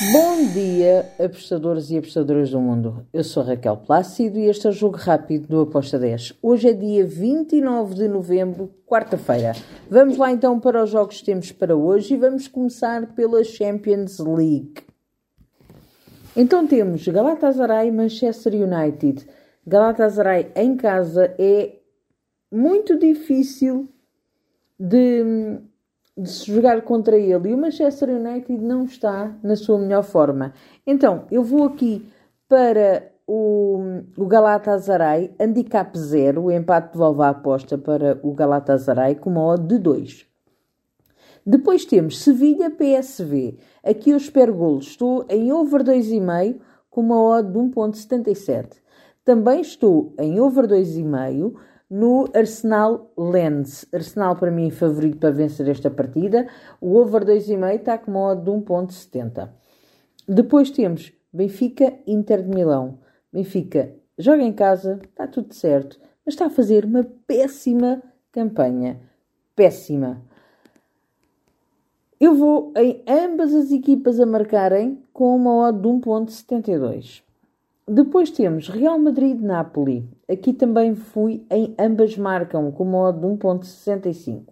Bom dia, apostadores e apostadoras do mundo. Eu sou Raquel Plácido e este é o Jogo Rápido do Aposta 10. Hoje é dia 29 de novembro, quarta-feira. Vamos lá então para os jogos que temos para hoje e vamos começar pela Champions League. Então temos Galatasaray Manchester United. Galatasaray em casa é muito difícil de de se jogar contra ele e o Manchester United não está na sua melhor forma. Então, eu vou aqui para o, o Galatasaray, handicap 0, o empate devolve a aposta para o Galatasaray com uma odd de 2. Depois temos Sevilha PSV. Aqui eu espero golos. Estou em over 2,5 com uma odd de 1.77. Também estou em over 2,5 no Arsenal Lens. Arsenal para mim favorito para vencer esta partida. O over 2,5 está com modo de 1.70. Depois temos Benfica Inter de Milão. Benfica joga em casa, está tudo certo, mas está a fazer uma péssima campanha. Péssima. Eu vou em ambas as equipas a marcarem com uma odd de 1.72. Depois temos Real Madrid-Napoli. Aqui também fui em ambas marcam com modo de 1.65.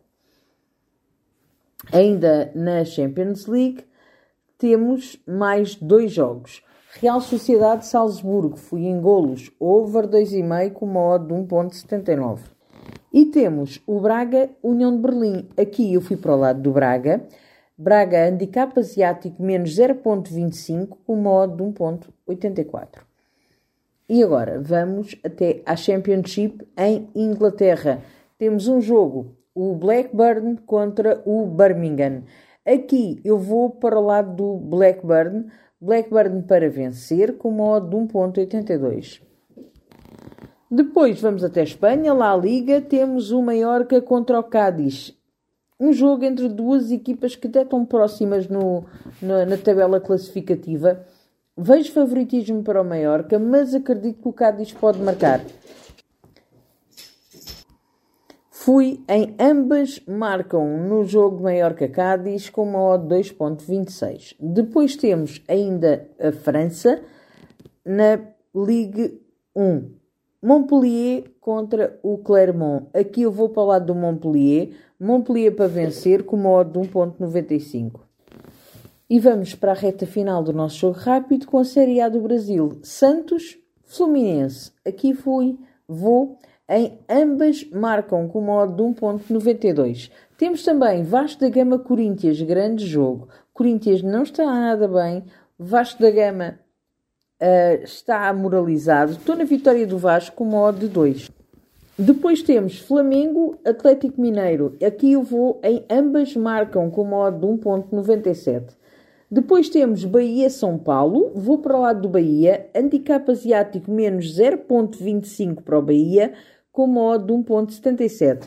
Ainda na Champions League temos mais dois jogos. Real Sociedade Salzburgo, fui em golos, over 2,5 com modo de 1.79. E temos o Braga União de Berlim. Aqui eu fui para o lado do Braga. Braga handicap asiático menos 0.25 com modo de 1.84. E agora vamos até à Championship em Inglaterra. Temos um jogo, o Blackburn contra o Birmingham. Aqui eu vou para o lado do Blackburn. Blackburn para vencer com modo de 1.82. Depois vamos até Espanha, lá a Liga, temos o Mallorca contra o Cádiz. Um jogo entre duas equipas que até estão próximas no, na, na tabela classificativa. Vejo favoritismo para o Mallorca, mas acredito que o Cádiz pode marcar. Fui em ambas marcam no jogo Mallorca-Cádiz com uma odd 2.26. Depois temos ainda a França na Ligue 1. Montpellier contra o Clermont. Aqui eu vou para o lado do Montpellier. Montpellier para vencer com uma odd de 1.95. E vamos para a reta final do nosso jogo rápido com a Série A do Brasil. Santos, Fluminense. Aqui fui, vou. Em ambas marcam com modo de 1.92. Temos também Vasco da Gama Corinthians, grande jogo. Corinthians não está nada bem. Vasco da Gama uh, está moralizado. Estou na vitória do Vasco com modo de 2. Depois temos Flamengo, Atlético Mineiro. Aqui eu vou em ambas marcam com modo de 1.97. Depois temos Bahia-São Paulo, vou para o lado do Bahia, handicap asiático menos 0.25 para o Bahia, com modo de 1.77.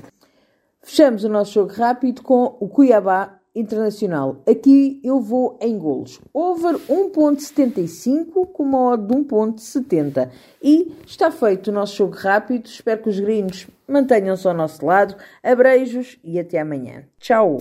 Fechamos o nosso jogo rápido com o Cuiabá Internacional. Aqui eu vou em golos. Over 1.75 com modo de 1.70. E está feito o nosso jogo rápido. Espero que os gringos mantenham-se ao nosso lado. Abreijos e até amanhã. Tchau!